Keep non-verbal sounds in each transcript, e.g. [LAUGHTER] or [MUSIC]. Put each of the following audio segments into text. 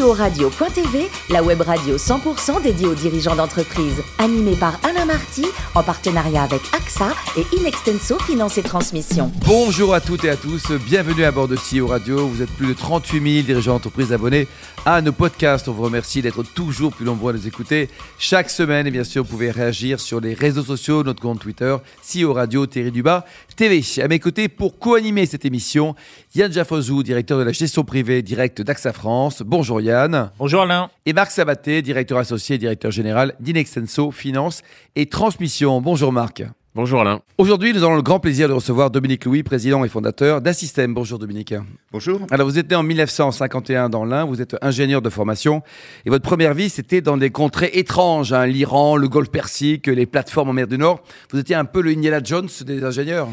CEO-radio.tv, la web radio 100% dédiée aux dirigeants d'entreprise. Animée par Alain Marty, en partenariat avec AXA et Inextenso Finance et Transmission. Bonjour à toutes et à tous, bienvenue à bord de CEO Radio. Vous êtes plus de 38 000 dirigeants d'entreprise abonnés à nos podcasts. On vous remercie d'être toujours plus nombreux à nous écouter chaque semaine. Et bien sûr, vous pouvez réagir sur les réseaux sociaux, notre compte Twitter, CEO Radio, Thierry Dubas, TV. À mes côtés, pour co-animer cette émission, Yann Jaffozou, directeur de la gestion privée directe d'AXA France. Bonjour Yann. Bonjour Alain. Et Marc Sabaté, directeur associé et directeur général d'Inextenso Finance et Transmission. Bonjour Marc. Bonjour Alain. Aujourd'hui, nous avons le grand plaisir de recevoir Dominique Louis, président et fondateur d'Assystem. Bonjour Dominique. Bonjour. Alors vous êtes né en 1951 dans l'Ain, vous êtes ingénieur de formation et votre première vie c'était dans des contrées étranges, hein, l'Iran, le Golfe Persique, les plateformes en mer du Nord. Vous étiez un peu le Indiana Jones des ingénieurs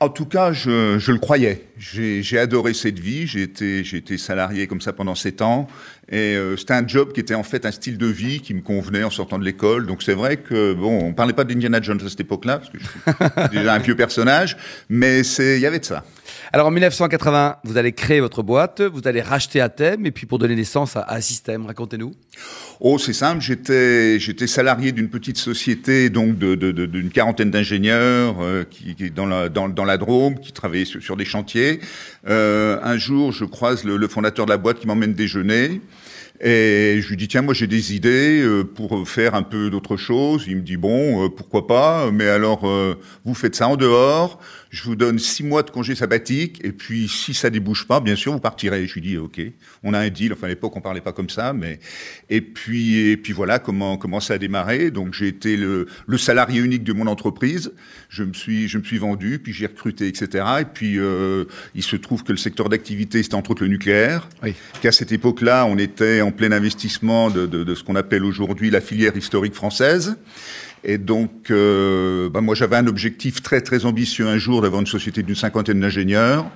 en tout cas, je, je le croyais. J'ai adoré cette vie. J'ai été, été, salarié comme ça pendant sept ans. Et euh, c'était un job qui était en fait un style de vie qui me convenait en sortant de l'école. Donc c'est vrai que, bon, on parlait pas d'Indiana Jones à cette époque-là, parce que je suis [LAUGHS] déjà un vieux personnage, mais il y avait de ça. Alors en 1980, vous allez créer votre boîte, vous allez racheter Athème, et puis pour donner naissance à, un système, racontez-nous. Oh, c'est simple, j'étais, j'étais salarié d'une petite société, donc d'une de, de, quarantaine d'ingénieurs, euh, qui, qui, dans, la, dans, dans la Drôme, qui travaillaient sur, des chantiers. Euh, un jour, je croise le, le fondateur de la boîte qui m'emmène déjeuner. Et je lui dis tiens moi j'ai des idées euh, pour faire un peu d'autre chose. Il me dit bon euh, pourquoi pas mais alors vous faites ça en dehors je vous donne six mois de congé sabbatique, et puis si ça débouche pas, bien sûr, vous partirez. Je lui dis, ok, on a un deal. Enfin, à l'époque, on parlait pas comme ça, mais et puis et puis voilà comment comment ça a démarré. Donc j'ai été le, le salarié unique de mon entreprise. Je me suis je me suis vendu, puis j'ai recruté, etc. Et puis euh, il se trouve que le secteur d'activité c'était entre autres le nucléaire. Oui. Qu'à cette époque-là, on était en plein investissement de, ce qu'on appelle aujourd'hui la filière historique française. Et donc, euh, bah moi, j'avais un objectif très très ambitieux un jour d'avoir une société d'une cinquantaine d'ingénieurs.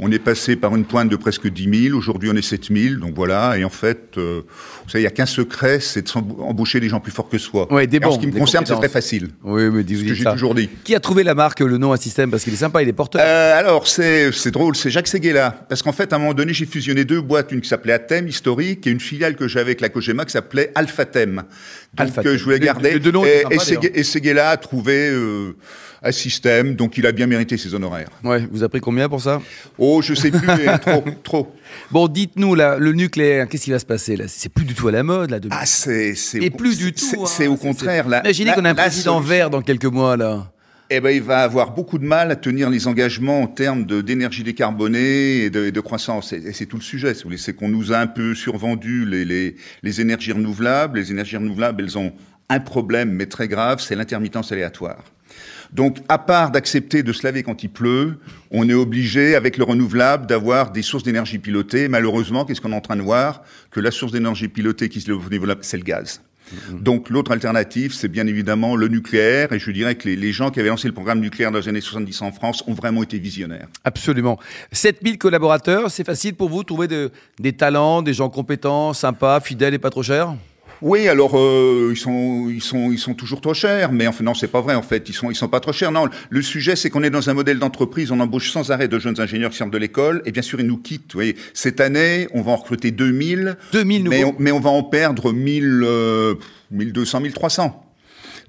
On est passé par une pointe de presque 10 000. Aujourd'hui, on est 7 000. Donc voilà. Et en fait, euh, vous savez, il n'y a qu'un secret, c'est de embaucher des gens plus forts que soi. Ouais, des bons, en ce qui me concerne, c'est très facile. Oui, mais dis ce que j'ai toujours dit. Qui a trouvé la marque, le nom à système? Parce qu'il est sympa, il est porteur. Euh, alors, c'est drôle, c'est Jacques Seguela. Parce qu'en fait, à un moment donné, j'ai fusionné deux boîtes, une qui s'appelait Athème, historique, et une filiale que j'avais avec la Cogema qui s'appelait Alphatem. Donc, que euh, je voulais garder. et, et, Seguela a trouvé... Euh, un système, donc il a bien mérité ses honoraires. Ouais, vous avez pris combien pour ça Oh, je sais plus, mais trop, [LAUGHS] trop. Bon, dites-nous, là, le nucléaire, qu'est-ce qui va se passer là? C'est plus du tout à la mode, là. Ah, c'est... Et plus du tout. C'est au hein, contraire. Là, Imaginez qu'on a un président vert dans quelques mois, là. Eh ben, il va avoir beaucoup de mal à tenir les engagements en termes d'énergie décarbonée et de, de croissance. Et, c'est tout le sujet. C'est qu'on nous a un peu survendu les, les, les énergies renouvelables. Les énergies renouvelables, elles ont un problème, mais très grave, c'est l'intermittence aléatoire. Donc, à part d'accepter de se laver quand il pleut, on est obligé, avec le renouvelable, d'avoir des sources d'énergie pilotées. Malheureusement, qu'est-ce qu'on est en train de voir? Que la source d'énergie pilotée qui se renouvelable, c'est le gaz. Mm-hmm. Donc l'autre alternative, c'est bien évidemment le nucléaire. Et je dirais que les, gens qui avaient lancé le programme nucléaire dans les années 70 en France ont vraiment été visionnaires. Absolument. 7000 collaborateurs, c'est facile pour vous de trouver des talents, des gens compétents, sympas, fidèles et pas trop chers? Oui, alors euh, ils sont ils sont ils sont toujours trop chers, mais enfin non, c'est pas vrai en fait. Ils sont ils sont pas trop chers. Non, le sujet c'est qu'on est dans un modèle d'entreprise. On embauche sans arrêt de jeunes ingénieurs qui sortent de l'école, et bien sûr ils nous quittent. Vous voyez, cette année, on va en recruter 2000, 2000 mais on, mais on va en perdre 1000, euh, 1200, 1300.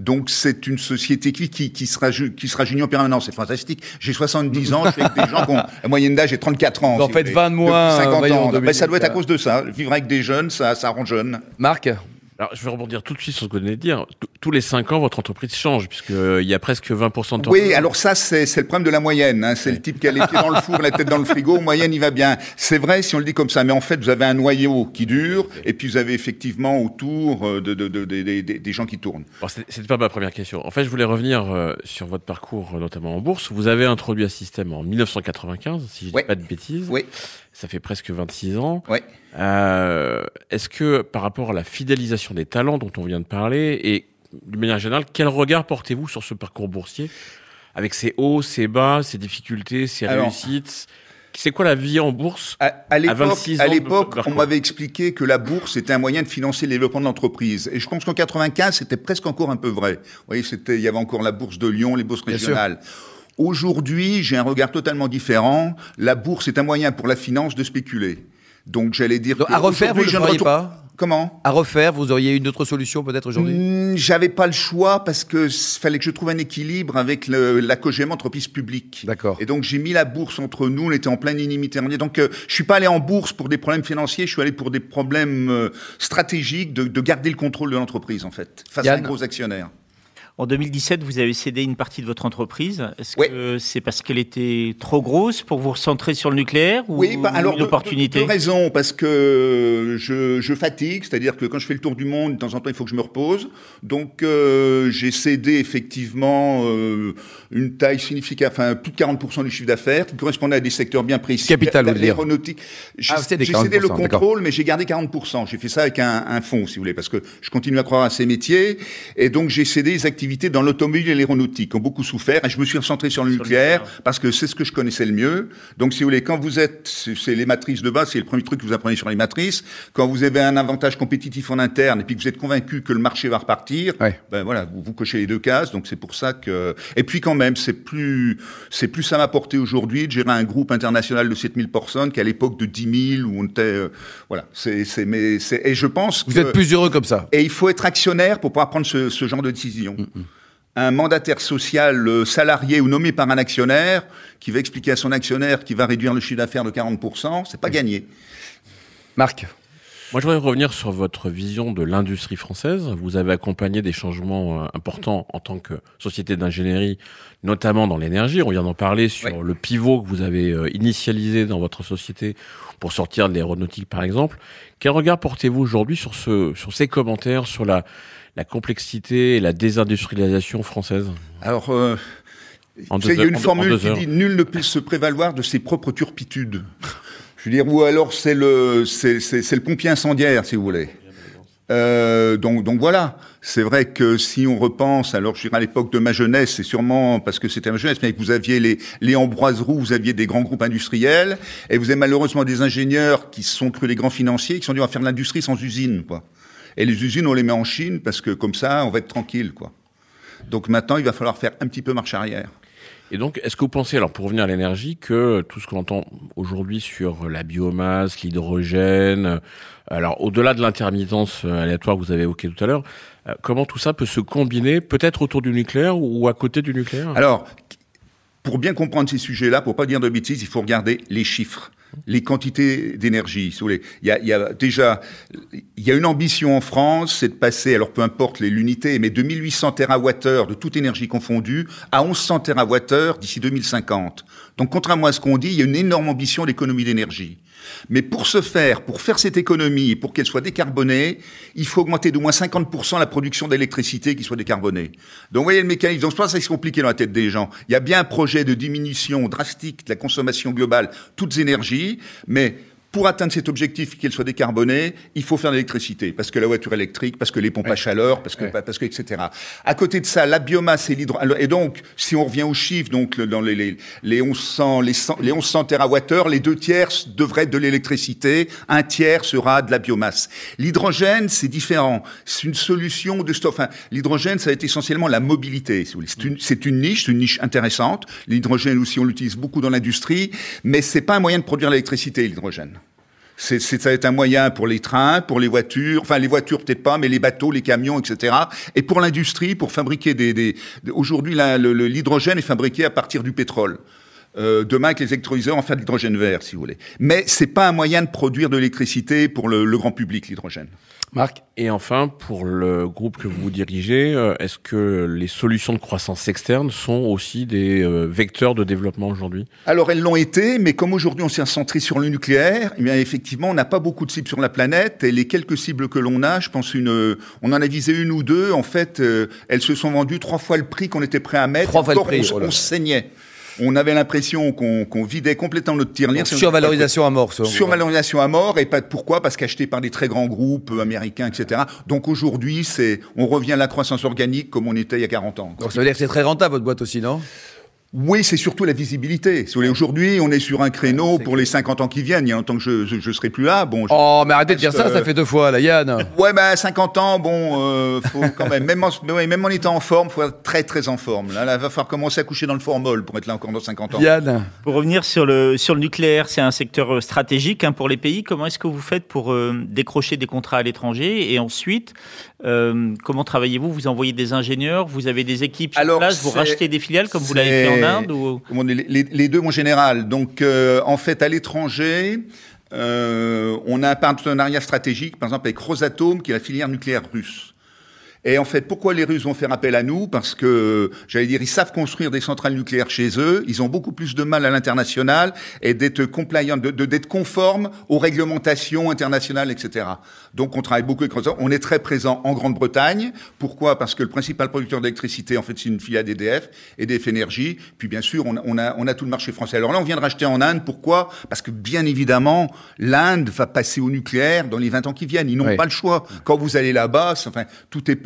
Donc c'est une société qui, qui, qui, sera, qui sera junior permanent. C'est fantastique. J'ai 70 ans, je suis avec des gens qui ont la moyenne d'âge est 34 ans. En fait, 20 mois, 50 ans. Ben, ça doit être à cause de ça. Vivre avec des jeunes, ça, ça rend jeune. Marc alors, je vais rebondir tout de suite sur ce que vous venez de dire. Tous les 5 ans, votre entreprise change, puisqu'il euh, y a presque 20% de temps. Oui, alors ça, c'est le problème de la moyenne. Hein. C'est le type qui a les pieds dans le four, la tête dans le frigo. Moyenne, il va bien. C'est vrai si on le dit comme ça, mais en fait, vous avez un noyau qui dure, et puis vous avez effectivement autour euh, de, de, de, des gens qui tournent. C'était pas ma première question. En fait, je voulais revenir euh, sur votre parcours, notamment en bourse. Vous avez introduit un système en 1995, si je dis pas de bêtises. Oui ça fait presque 26 ans. Ouais. Euh, Est-ce que par rapport à la fidélisation des talents dont on vient de parler, et d'une manière générale, quel regard portez-vous sur ce parcours boursier avec ses hauts, ses bas, ses difficultés, ses réussites? C'est quoi la vie en bourse À, à l'époque, on m'avait expliqué que la bourse était un moyen de financer le développement de l'entreprise. Et je pense qu'en 95, c'était presque encore un peu vrai. Vous voyez, c'était, il y avait encore la bourse de Lyon, les bourses régionales. Aujourd'hui, j'ai un regard totalement différent. La bourse est un moyen pour la finance de spéculer. Donc j'allais dire. Donc, à refaire, vous ne le je ne feriez pas? Comment À refaire, vous auriez une autre solution peut-être aujourd'hui Hmm, J'avais pas le choix parce que fallait que je trouve un équilibre avec le, la COGEM entreprise publique. D'accord. Et donc j'ai mis la bourse entre nous, on était en pleine inimité. Donc euh, je suis pas allé en bourse pour des problèmes financiers, je suis allé pour des problèmes euh, stratégiques de, de garder le contrôle de l'entreprise en fait face à Yann un gros actionnaire. En 2017, vous avez cédé une partie de votre entreprise. Est-ce Oui. que c'est parce qu'elle était trop grosse pour vous recentrer sur le nucléaire ou Oui, bah, alors une opportunité Deux, deux raisons, parce que je, je fatigue, c'est-à-dire que quand je fais le tour du monde, de temps en temps, il faut que je me repose. Donc euh, j'ai cédé effectivement euh, une taille significative, enfin plus de 40% du chiffre d'affaires, qui correspondait à des secteurs bien précis. Capital, vous voulez dire. L'aéronautique. J'ai Ah, j'ai cédé le 40%, d'accord. contrôle, mais j'ai gardé 40%. J'ai fait ça avec un, un fonds, si vous voulez, parce que je continue à croire à ces métiers. Et donc j'ai cédé les activités dans l'automobile et l'aéronautique, ont beaucoup souffert. Et je me suis recentré sur le Sur nucléaire, parce que c'est ce que je connaissais le mieux. Donc, si vous voulez, quand vous êtes, c'est les matrices de base, c'est le premier truc que vous apprenez sur les matrices. Quand vous avez un avantage compétitif en interne et puis que vous êtes convaincu que le marché va repartir, Ouais. ben voilà, vous, vous cochez les deux cases. Donc, c'est pour ça que. Et puis, quand même, c'est plus, c'est plus à m'apporter aujourd'hui de gérer un groupe international de 7000 personnes qu'à l'époque de 10 000 où on était. euh, voilà. C'est, c'est, mais c'est, et je pense Vous que. êtes plus heureux comme ça Et il faut être actionnaire pour pouvoir prendre ce, ce genre de décision. Un mandataire social euh, salarié ou nommé par un actionnaire qui va expliquer à son actionnaire qu'il va réduire le chiffre d'affaires de 40%, c'est pas gagné. Marc Moi, je voudrais revenir sur votre vision de l'industrie française. Vous avez accompagné des changements euh, importants en tant que société d'ingénierie, notamment dans l'énergie. On vient d'en parler sur le pivot que vous avez euh, initialisé dans votre société pour sortir de l'aéronautique, par exemple. Quel regard portez-vous aujourd'hui sur, ce, sur ces commentaires, sur la, la complexité et la désindustrialisation française Alors, euh, il y a une en deux- en formule qui dit nul ne peut se prévaloir de ses propres turpitudes. Je veux dire, ou alors c'est le, c'est, c'est, c'est le pompier incendiaire, si vous voulez. Euh, donc, donc voilà. C'est vrai que si on repense, alors je dirais à l'époque de ma jeunesse, c'est sûrement parce que c'était ma jeunesse, mais que vous aviez les, les Ambroise Roux, vous aviez des grands groupes industriels, et vous avez malheureusement des ingénieurs qui se sont crus les grands financiers, qui se sont dit on va faire de l'industrie sans usine, quoi. Et les usines, on les met en Chine parce que comme ça, on va être tranquille, quoi. Donc maintenant, il va falloir faire un petit peu marche arrière. Et donc, est-ce que vous pensez, alors pour revenir à l'énergie, que tout ce qu'on entend aujourd'hui sur la biomasse, l'hydrogène, alors au-delà de l'intermittence euh, aléatoire que vous avez évoqué tout à l'heure, euh, comment tout ça peut se combiner, peut-être autour du nucléaire ou à côté du nucléaire? Alors, pour bien comprendre ces sujets-là, pour pas dire de bêtises, il faut regarder les chiffres, les quantités d'énergie. si. Il y a, il y a déjà, il y a une ambition en France, c'est de passer, alors peu importe l'unité, mais de 1800 TWh de toute énergie confondue à 1100 TWh d'ici 2050. Donc, contrairement à ce qu'on dit, il y a une énorme ambition d'économie d'énergie. Mais pour ce faire, pour faire cette économie pour qu'elle soit décarbonée, il faut augmenter d'au moins 50% la production d'électricité qui soit décarbonée. Donc, vous voyez le mécanisme. Donc, c'est pas ça qui est compliqué dans la tête des gens. Il y a bien un projet de diminution drastique de la consommation globale, toutes énergies, mais pour atteindre cet objectif qu'elle soit décarbonée, il faut faire de l'électricité, parce que la voiture électrique, parce que les pompes à chaleur, parce que, parce que, etc. À côté de ça, la biomasse et l'hydrogène. Et donc, si on revient aux chiffres, donc dans les, les, les 1100, les, 100 les 1100 TWh, les deux tiers devraient être de l'électricité, un tiers sera de la biomasse. L'hydrogène, c'est différent. C'est une solution de stock. Enfin, l'hydrogène, ça va être essentiellement la mobilité. si vous voulez. C'est une, c'est une niche, c'est une niche intéressante. L'hydrogène aussi, on l'utilise beaucoup dans l'industrie, mais c'est pas un moyen de produire l'électricité, l'hydrogène. C'est, c'est, ça va être un moyen pour les trains, pour les voitures, enfin les voitures peut-être pas, mais les bateaux, les camions, etc. Et pour l'industrie, pour fabriquer des... des aujourd'hui, l'hydrogène est fabriqué à partir du pétrole. Euh, demain, avec les électrolyseurs, on va faire de l'hydrogène vert, si vous voulez. Mais c'est pas un moyen de produire de l'électricité pour le, le grand public, l'hydrogène. Marc Et enfin, pour le groupe que vous dirigez, euh, est-ce que les solutions de croissance externe sont aussi des euh, vecteurs de développement aujourd'hui? Alors elles l'ont été, mais comme aujourd'hui on s'est centré sur le nucléaire, eh bien effectivement on n'a pas beaucoup de cibles sur la planète et les quelques cibles que l'on a, je pense une, on en a visé une ou deux, en fait euh, elles se sont vendues trois fois le prix qu'on était prêt à mettre. Trois fois le Encore, prix, on, oh on saignait. On avait l'impression qu'on qu'on vidait complètement notre tirelire. Survalorisation à mort. vous. Survalorisation à mort et pas pourquoi Parce qu'acheté par des très grands groupes euh, américains, etc. Donc aujourd'hui, c'est on revient à la croissance organique comme on était il y a 40 ans. Donc ça veut dire que c'est très rentable votre boîte aussi, non? Oui, c'est surtout la visibilité. Si vous voulez, Aujourd'hui, on est sur un créneau pour les 50 ans qui viennent. Il y a un temps que je, je, je serai plus là. Bon, je- Oh, mais arrêtez de dire ça, ça fait deux fois, là, Yann. [LAUGHS] Ouais, ben 50 ans, bon, euh, faut quand même, même en, mais ouais, même en étant en forme, faut être très très en forme. Là, là, va falloir commencer à coucher dans le formol pour être là encore dans 50 ans. Yann. Pour revenir sur le, sur le nucléaire, c'est un secteur euh, stratégique hein, pour les pays. Comment est-ce que vous faites pour euh, décrocher des contrats à l'étranger? Et ensuite, euh, comment travaillez-vous? Vous envoyez des ingénieurs Vous avez des équipes sur Alors, place Vous rachetez des filiales comme vous l'avez fait en Inde ou... Comment on dit, les, les- les deux en général. Donc, euh, en fait, à l'étranger, euh, on a un partenariat stratégique, par exemple, avec Rosatom, qui est la filière nucléaire russe. Et en fait, pourquoi les Russes vont faire appel à nous? Parce que, j'allais dire, ils savent construire des centrales nucléaires chez eux. Ils ont beaucoup plus de mal à l'international et d'être compliant, de, d'être conformes aux réglementations internationales, etc. Donc, on travaille beaucoup avec. On est très présent en Grande-Bretagne. Pourquoi? Parce que le principal producteur d'électricité, en fait, c'est une filiale d'EDF, EDF Énergie. Puis, bien sûr, on a, on a, on a tout le marché français. Alors là, on vient de racheter en Inde. Pourquoi? Parce que, bien évidemment, l'Inde va passer au nucléaire dans les 20 ans qui viennent. Ils n'ont Oui. pas le choix. Quand vous allez là-bas, enfin, tout est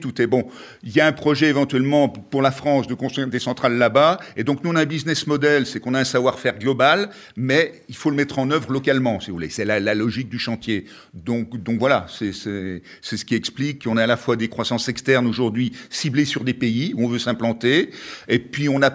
tout est bon. Il y a un projet éventuellement pour la France de construire des centrales là-bas. Et donc, nous, on a un business model, c'est qu'on a un savoir-faire global, mais il faut le mettre en œuvre localement, si vous voulez. C'est la, la logique du chantier. Donc, donc voilà, c'est ce qui explique qu'on a à la fois des croissances externes aujourd'hui ciblées sur des pays où on veut s'implanter, et puis on a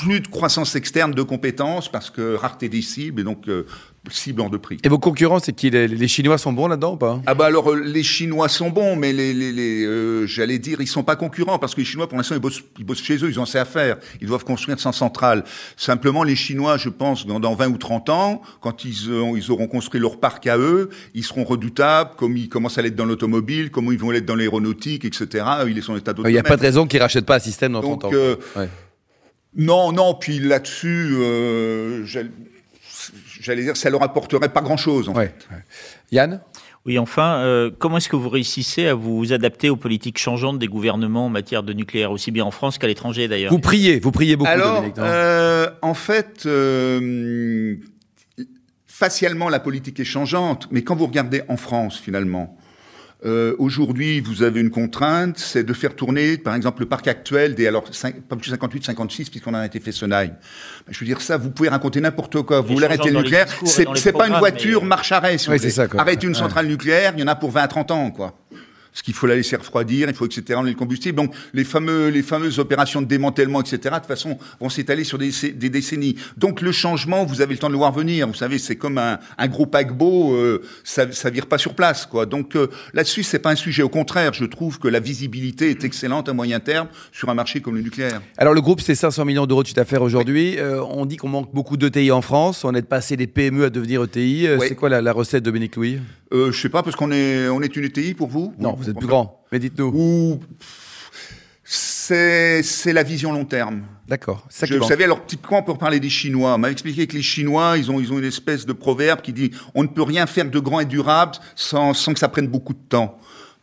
plus de croissance externe de compétences parce que rareté des cibles et donc euh, cible hors de prix. Et vos concurrents, c'est qui? Les, les Chinois sont bons là-dedans ou pas? Ah bah alors euh, les Chinois sont bons, mais les, les, les euh, j'allais dire ils sont pas concurrents parce que les Chinois pour l'instant ils bossent, ils bossent chez eux, ils ont assez à faire, ils doivent construire sans centrale. Simplement les Chinois, je pense dans, dans 20 ou 30 ans, quand ils, euh, ils auront construit leur parc à eux, ils seront redoutables, comme ils commencent à l'être dans l'automobile, comme ils vont l'être dans l'aéronautique, etc. Ils sont en état Il n'y a pas de raison qu'ils rachètent pas un système dans 30 Donc ans. euh, Ouais. Non, non, puis là-dessus, euh, j'allais dire ça leur apporterait pas grand-chose. En fait. Ouais, ouais. Yann? Oui, enfin, euh, comment est-ce que vous réussissez à vous adapter aux politiques changeantes des gouvernements en matière de nucléaire, aussi bien en France qu'à l'étranger d'ailleurs? Vous priez, vous priez beaucoup, Alors, Dominique. euh, en fait, euh, facialement, la politique est changeante, mais quand vous regardez en France, finalement, euh, aujourd'hui, vous avez une contrainte, c'est de faire tourner, par exemple, le parc actuel des, alors, pas plus 58, 56, puisqu'on a été fait Sonaille. Ben, Je veux dire, ça, vous pouvez raconter n'importe quoi. Vous voulez arrêter le nucléaire, c'est pas une voiture mais, euh, marche-arrêt, si vous Oui, voulez. c'est ça, quoi. Arrêter une Ouais. centrale nucléaire, il y en a pour 20 à 30 ans, quoi. Parce qu'il faut la laisser refroidir, il faut, etc., enlever le combustible. Donc, les fameux, les fameuses opérations de démantèlement, etc., de toute façon, vont s'étaler sur des, des décennies. Donc, le changement, vous avez le temps de le voir venir. Vous savez, c'est comme un, un gros paquebot, euh, ça, ça vire pas sur place, quoi. Donc, euh, là-dessus, c'est pas un sujet. Au contraire, je trouve que la visibilité est excellente à moyen terme sur un marché comme le nucléaire. Alors le groupe, c'est 500 millions d'euros de chiffre d'affaires aujourd'hui. Euh, on dit qu'on manque beaucoup d'ETI en France. On est passé des PME à devenir ETI. Euh, Oui. C'est quoi la, la recette, Dominique Louis? Euh, je sais pas, parce qu'on est, on est une ETI pour vous Non, Ou- vous êtes plus grand. Mais dites-nous. Ou, c'est, la vision long terme. D'accord. vous savez, alors typiquement pour parler des Chinois, on m'a expliqué que les Chinois, ils ont, ils ont une espèce de proverbe qui dit on ne peut rien faire de grand et durable sans, sans que ça prenne beaucoup de temps.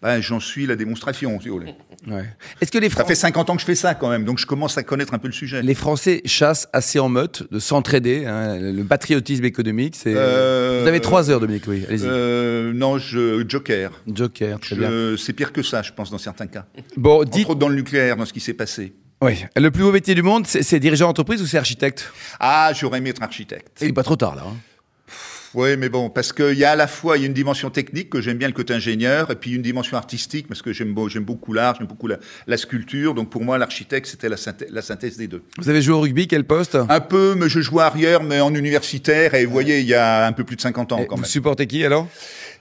Ben, j'en suis la démonstration, si vous voulez. [LAUGHS] Ouais. Est-ce que les, Ça Fran- fait 50 ans que je fais ça quand même, donc je commence à connaître un peu le sujet. les Français chassent assez en meute de s'entraider hein, Le patriotisme économique, c'est. Euh, Vous avez trois heures, Dominique. Allez-y. Euh, non, je, Joker. Joker, très bien. Je- C'est pire que ça, je pense, dans certains cas. Bon, Entre dites. autres dans le nucléaire, dans ce qui s'est passé. Oui. Le plus beau métier du monde, c'est c'est dirigeant d'entreprise ou c'est architecte? Ah, j'aurais aimé être architecte. Il n'est pas trop tard là. hein. Oui, mais bon, parce qu'il y a à la fois il y a une dimension technique que j'aime bien le côté ingénieur, et puis une dimension artistique parce que j'aime beau- j'aime beaucoup l'art, j'aime beaucoup la, la sculpture. Donc pour moi, l'architecte c'était la, synthèse des deux. Vous avez joué au rugby, quel poste? Un peu, mais je jouais arrière, mais en universitaire. Et vous voyez, il y a un peu plus de 50 ans Et quand Vous même. supportez qui alors?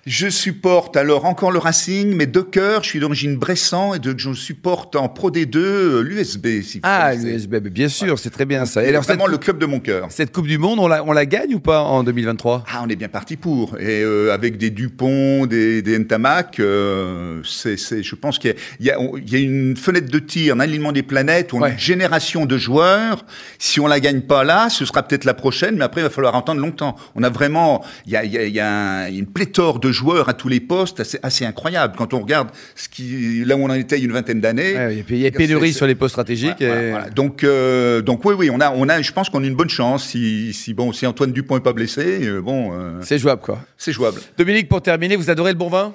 Je supporte alors encore le Racing, mais de cœur. Je suis d'origine Bressan et de, je supporte en Pro D2 euh, l'USB. Si Ah, l'USB, bien sûr, c'est très bien ça. Et alors, cette, vraiment le club de mon cœur. cette Coupe du Monde, on la, on la gagne ou pas en 2023 Ah, on est bien parti pour. Et euh, avec des Dupont, des, des Ntamak, euh, c'est, je pense qu'il y y, y a une fenêtre de tir, un alignement des planètes, où on a une génération de joueurs. Si on la gagne pas là, ce sera peut-être la prochaine, mais après, il va falloir attendre longtemps. On a vraiment, il y a, y a, a un- une pléthore de joueurs à tous les postes, assez, assez incroyable. Quand on regarde ce qui, là où on en était il y a une vingtaine d'années. Ouais, et puis il y a pénurie sur les postes stratégiques. Voilà, et- voilà, voilà. Donc, euh, donc oui, oui, on a, on a, je pense qu'on a une bonne chance. Si, si bon, si Antoine Dupont est pas blessé, euh, bon, euh, C'est jouable quoi. c'est jouable. Dominique, pour terminer, vous adorez le bon vin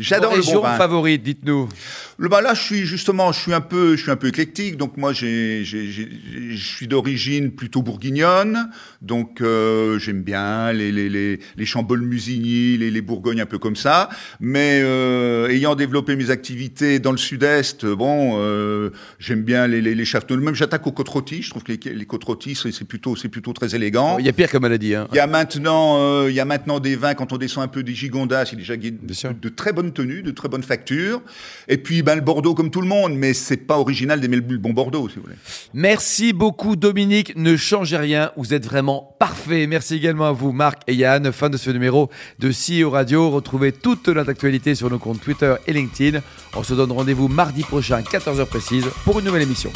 J'adore le bon vin. favorite, dites-nous. Le bah là, je suis justement, je suis un peu, je suis un peu éclectique. Donc moi, j'ai, je suis d'origine plutôt bourguignonne. Donc euh, j'aime bien les les les, les Chambolle-Musigny, les, les Bourgognes un peu comme ça. Mais euh, ayant développé mes activités dans le Sud-Est, bon, euh, j'aime bien les les, les châteaux. Même j'attaque aux côtes rôties. Je trouve que les, les côtes rôties, c'est c'est plutôt, c'est plutôt très élégant. Il y a pire comme maladie. Hein. Il y a maintenant, il y a maintenant des vins quand on descend un peu des Gigondas, c'est déjà Bien sûr. de, de très bonne tenue, de très bonne facture. Et puis ben le Bordeaux comme tout le monde, mais c'est pas original d'aimer le bon Bordeaux, si vous voulez. Merci beaucoup Dominique, ne changez rien, vous êtes vraiment parfait. Merci également à vous Marc et Yann, fin de ce numéro de CEO Radio. Retrouvez toute notre actualité sur nos comptes Twitter et LinkedIn. On se donne rendez-vous mardi prochain, 14h précise, pour une nouvelle émission.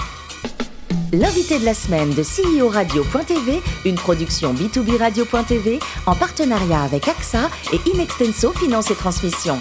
L'invité de la semaine de CEO Radio.tv, une production B2B Radio.tv en partenariat avec AXA et Inextenso Finance et Transmission.